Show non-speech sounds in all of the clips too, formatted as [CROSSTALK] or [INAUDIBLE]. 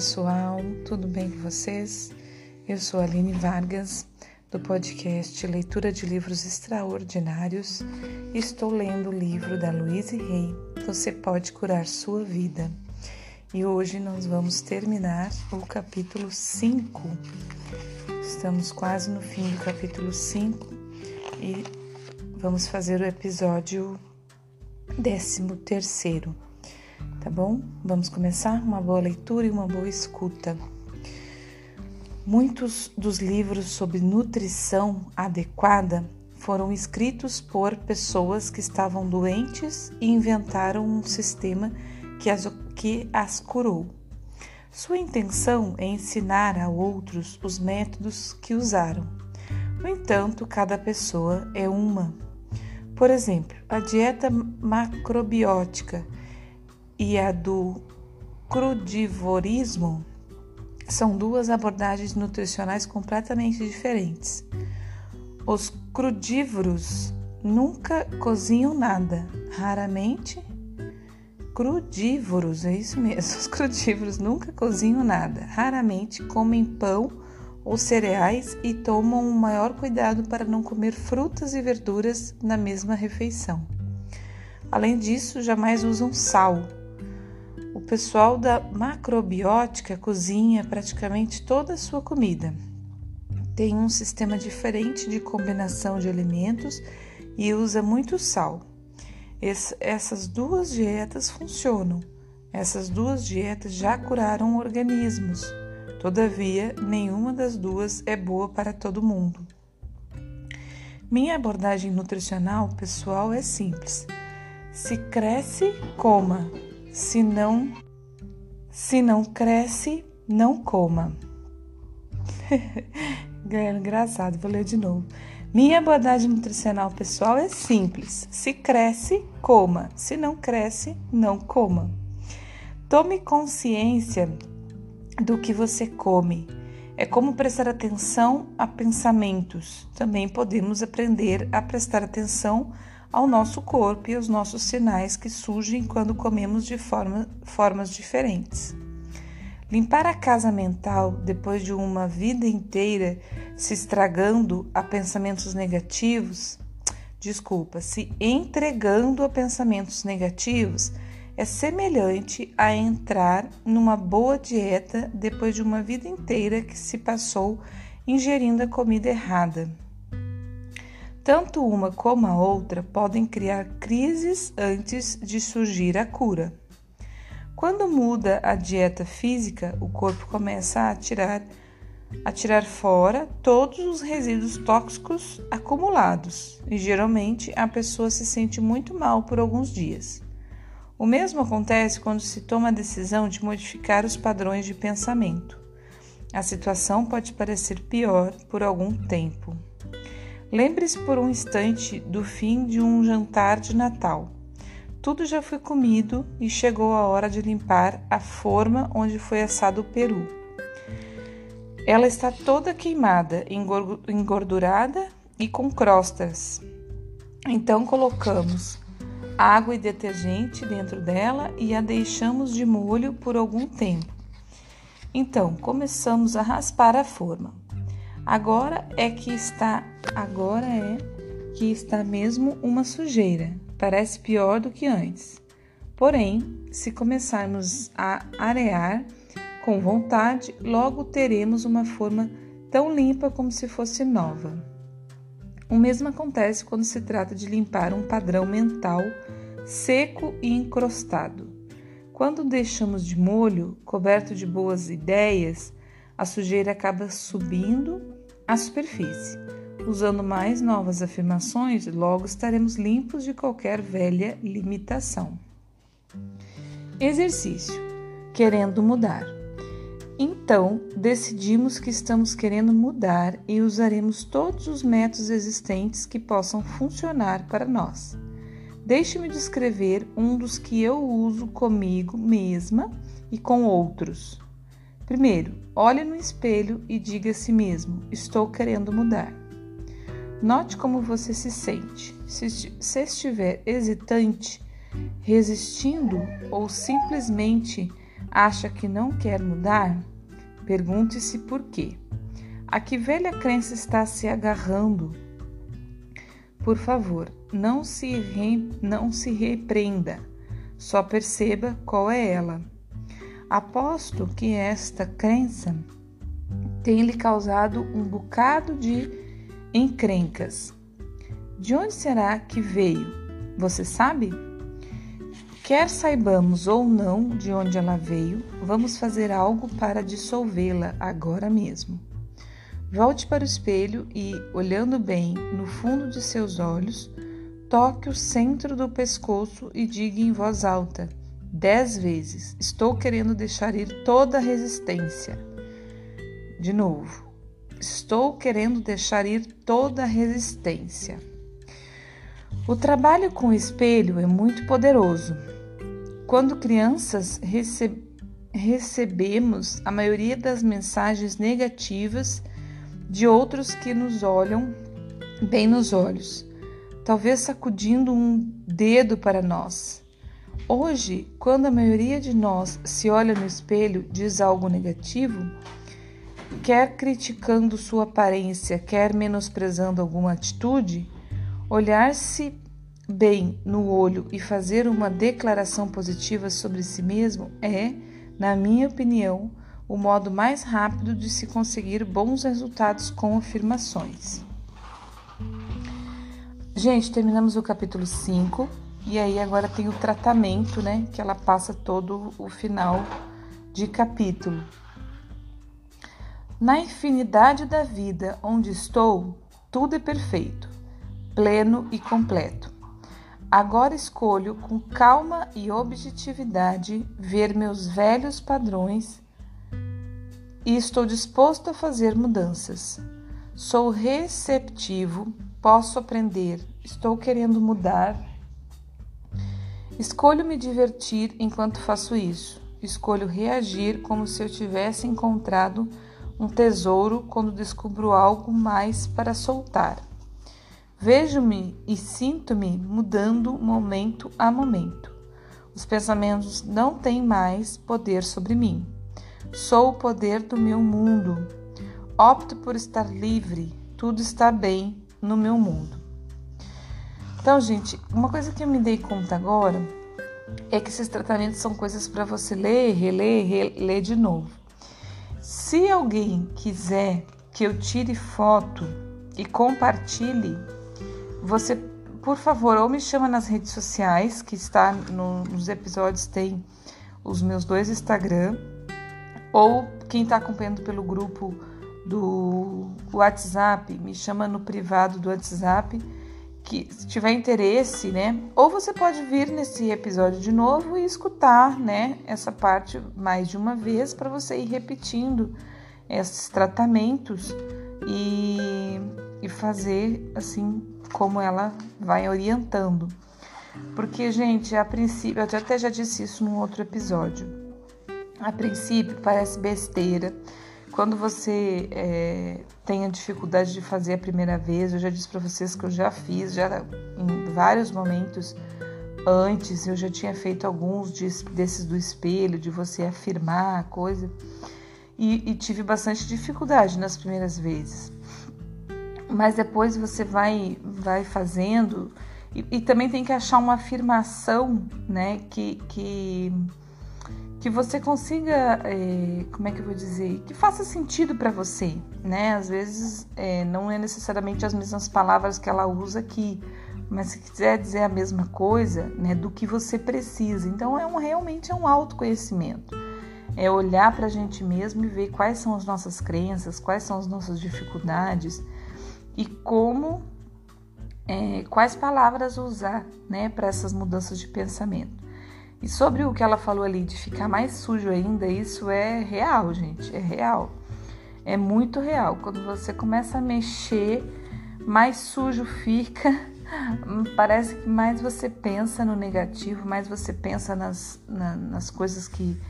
pessoal, tudo bem com vocês? Eu sou Aline Vargas, do podcast Leitura de Livros Extraordinários. Estou lendo o livro da Louise Rey, Você Pode Curar Sua Vida. E hoje nós vamos terminar o capítulo 5. Estamos quase no fim do capítulo 5 e vamos fazer o episódio 13 terceiro tá bom? Vamos começar uma boa leitura e uma boa escuta. Muitos dos livros sobre nutrição adequada foram escritos por pessoas que estavam doentes e inventaram um sistema que as, que as curou. Sua intenção é ensinar a outros os métodos que usaram. No entanto, cada pessoa é uma. Por exemplo, a dieta macrobiótica e a do crudivorismo são duas abordagens nutricionais completamente diferentes. Os crudívoros nunca cozinham nada, raramente crudívoros, é isso mesmo. [LAUGHS] Os crudívoros nunca cozinham nada, raramente comem pão ou cereais e tomam o maior cuidado para não comer frutas e verduras na mesma refeição. Além disso, jamais usam sal, pessoal da macrobiótica cozinha praticamente toda a sua comida. Tem um sistema diferente de combinação de alimentos e usa muito sal. essas duas dietas funcionam. Essas duas dietas já curaram organismos. Todavia, nenhuma das duas é boa para todo mundo. Minha abordagem nutricional pessoal é simples. Se cresce, coma. Se não, se não cresce, não coma. [LAUGHS] Engraçado, vou ler de novo. Minha abordagem nutricional pessoal é simples. Se cresce, coma. Se não cresce, não coma. Tome consciência do que você come. É como prestar atenção a pensamentos. Também podemos aprender a prestar atenção ao nosso corpo e aos nossos sinais que surgem quando comemos de forma, formas diferentes. Limpar a casa mental depois de uma vida inteira se estragando a pensamentos negativos, desculpa, se entregando a pensamentos negativos, é semelhante a entrar numa boa dieta depois de uma vida inteira que se passou ingerindo a comida errada. Tanto uma como a outra podem criar crises antes de surgir a cura. Quando muda a dieta física, o corpo começa a tirar, a tirar fora todos os resíduos tóxicos acumulados e geralmente a pessoa se sente muito mal por alguns dias. O mesmo acontece quando se toma a decisão de modificar os padrões de pensamento. A situação pode parecer pior por algum tempo. Lembre-se por um instante do fim de um jantar de Natal. Tudo já foi comido e chegou a hora de limpar a forma onde foi assado o peru. Ela está toda queimada, engordurada e com crostas. Então colocamos água e detergente dentro dela e a deixamos de molho por algum tempo. Então começamos a raspar a forma. Agora é que está, agora é que está mesmo uma sujeira. Parece pior do que antes. Porém, se começarmos a arear com vontade, logo teremos uma forma tão limpa como se fosse nova. O mesmo acontece quando se trata de limpar um padrão mental seco e encrostado. Quando deixamos de molho, coberto de boas ideias, a sujeira acaba subindo à superfície. Usando mais novas afirmações, logo estaremos limpos de qualquer velha limitação. Exercício: querendo mudar. Então, decidimos que estamos querendo mudar e usaremos todos os métodos existentes que possam funcionar para nós. Deixe-me descrever um dos que eu uso comigo mesma e com outros. Primeiro, olhe no espelho e diga a si mesmo: Estou querendo mudar. Note como você se sente. Se estiver hesitante, resistindo ou simplesmente Acha que não quer mudar? Pergunte-se por quê. A que velha crença está se agarrando? Por favor, não se, re... não se repreenda, só perceba qual é ela. Aposto que esta crença tem lhe causado um bocado de encrencas. De onde será que veio? Você sabe? Quer saibamos ou não de onde ela veio, vamos fazer algo para dissolvê-la agora mesmo. Volte para o espelho e, olhando bem no fundo de seus olhos, toque o centro do pescoço e diga em voz alta, dez vezes: Estou querendo deixar ir toda a resistência. De novo, estou querendo deixar ir toda a resistência. O trabalho com o espelho é muito poderoso. Quando crianças receb recebemos a maioria das mensagens negativas de outros que nos olham bem nos olhos, talvez sacudindo um dedo para nós. Hoje, quando a maioria de nós se olha no espelho, diz algo negativo, quer criticando sua aparência, quer menosprezando alguma atitude, olhar-se bem no olho e fazer uma declaração positiva sobre si mesmo é, na minha opinião, o modo mais rápido de se conseguir bons resultados com afirmações. Gente, terminamos o capítulo 5 e aí agora tem o tratamento, né? Que ela passa todo o final de capítulo. Na infinidade da vida onde estou, tudo é perfeito, pleno e completo. Agora escolho com calma e objetividade ver meus velhos padrões e estou disposto a fazer mudanças. Sou receptivo, posso aprender, estou querendo mudar. Escolho me divertir enquanto faço isso. Escolho reagir como se eu tivesse encontrado um tesouro quando descubro algo mais para soltar. Vejo-me e sinto-me mudando momento a momento. Os pensamentos não têm mais poder sobre mim. Sou o poder do meu mundo. Opto por estar livre. Tudo está bem no meu mundo. Então, gente, uma coisa que eu me dei conta agora é que esses tratamentos são coisas para você ler, reler, reler de novo. Se alguém quiser que eu tire foto e compartilhe, você, por favor, ou me chama nas redes sociais, que está no, nos episódios tem os meus dois Instagram, ou quem está acompanhando pelo grupo do WhatsApp, me chama no privado do WhatsApp, que se tiver interesse, né? Ou você pode vir nesse episódio de novo e escutar, né, essa parte mais de uma vez para você ir repetindo esses tratamentos e, e fazer assim como ela vai orientando. Porque, gente, a princípio, eu até já disse isso num outro episódio a princípio parece besteira. Quando você é, tem a dificuldade de fazer a primeira vez, eu já disse para vocês que eu já fiz, já em vários momentos antes, eu já tinha feito alguns desses do espelho, de você afirmar a coisa, e, e tive bastante dificuldade nas primeiras vezes. Mas depois você vai, vai fazendo, e, e também tem que achar uma afirmação, né, que, que que você consiga, é, como é que eu vou dizer, que faça sentido para você, né? Às vezes é, não é necessariamente as mesmas palavras que ela usa aqui, mas se quiser dizer a mesma coisa, né, do que você precisa. Então é um realmente é um autoconhecimento. É olhar para a gente mesmo e ver quais são as nossas crenças, quais são as nossas dificuldades e como, é, quais palavras usar, né, para essas mudanças de pensamento. E sobre o que ela falou ali de ficar mais sujo ainda, isso é real, gente, é real. É muito real. Quando você começa a mexer, mais sujo fica. [LAUGHS] Parece que mais você pensa no negativo, mais você pensa nas, na, nas coisas que,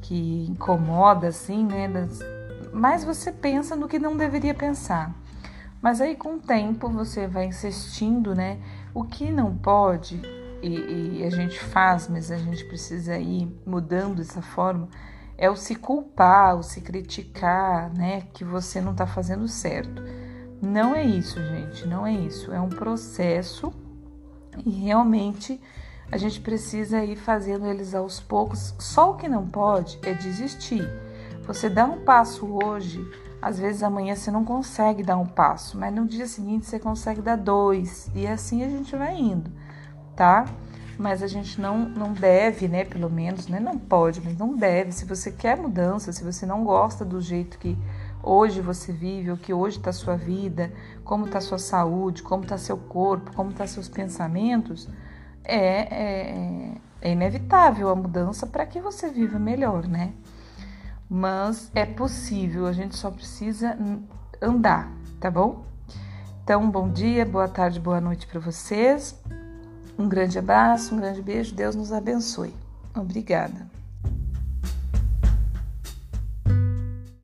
que incomoda, assim, né? Das, mais você pensa no que não deveria pensar. Mas aí com o tempo você vai insistindo, né? O que não pode e, e a gente faz, mas a gente precisa ir mudando essa forma, é o se culpar, o se criticar, né? Que você não tá fazendo certo. Não é isso, gente, não é isso. É um processo e realmente a gente precisa ir fazendo eles aos poucos. Só o que não pode é desistir. Você dá um passo hoje, às vezes amanhã você não consegue dar um passo, mas no dia seguinte você consegue dar dois. E assim a gente vai indo, tá? Mas a gente não, não deve, né? Pelo menos, né? Não pode, mas não deve. Se você quer mudança, se você não gosta do jeito que hoje você vive, o que hoje está sua vida, como está sua saúde, como está seu corpo, como está seus pensamentos, é, é, é inevitável a mudança para que você viva melhor, né? Mas é possível, a gente só precisa andar, tá bom? Então, bom dia, boa tarde, boa noite para vocês. Um grande abraço, um grande beijo, Deus nos abençoe. Obrigada.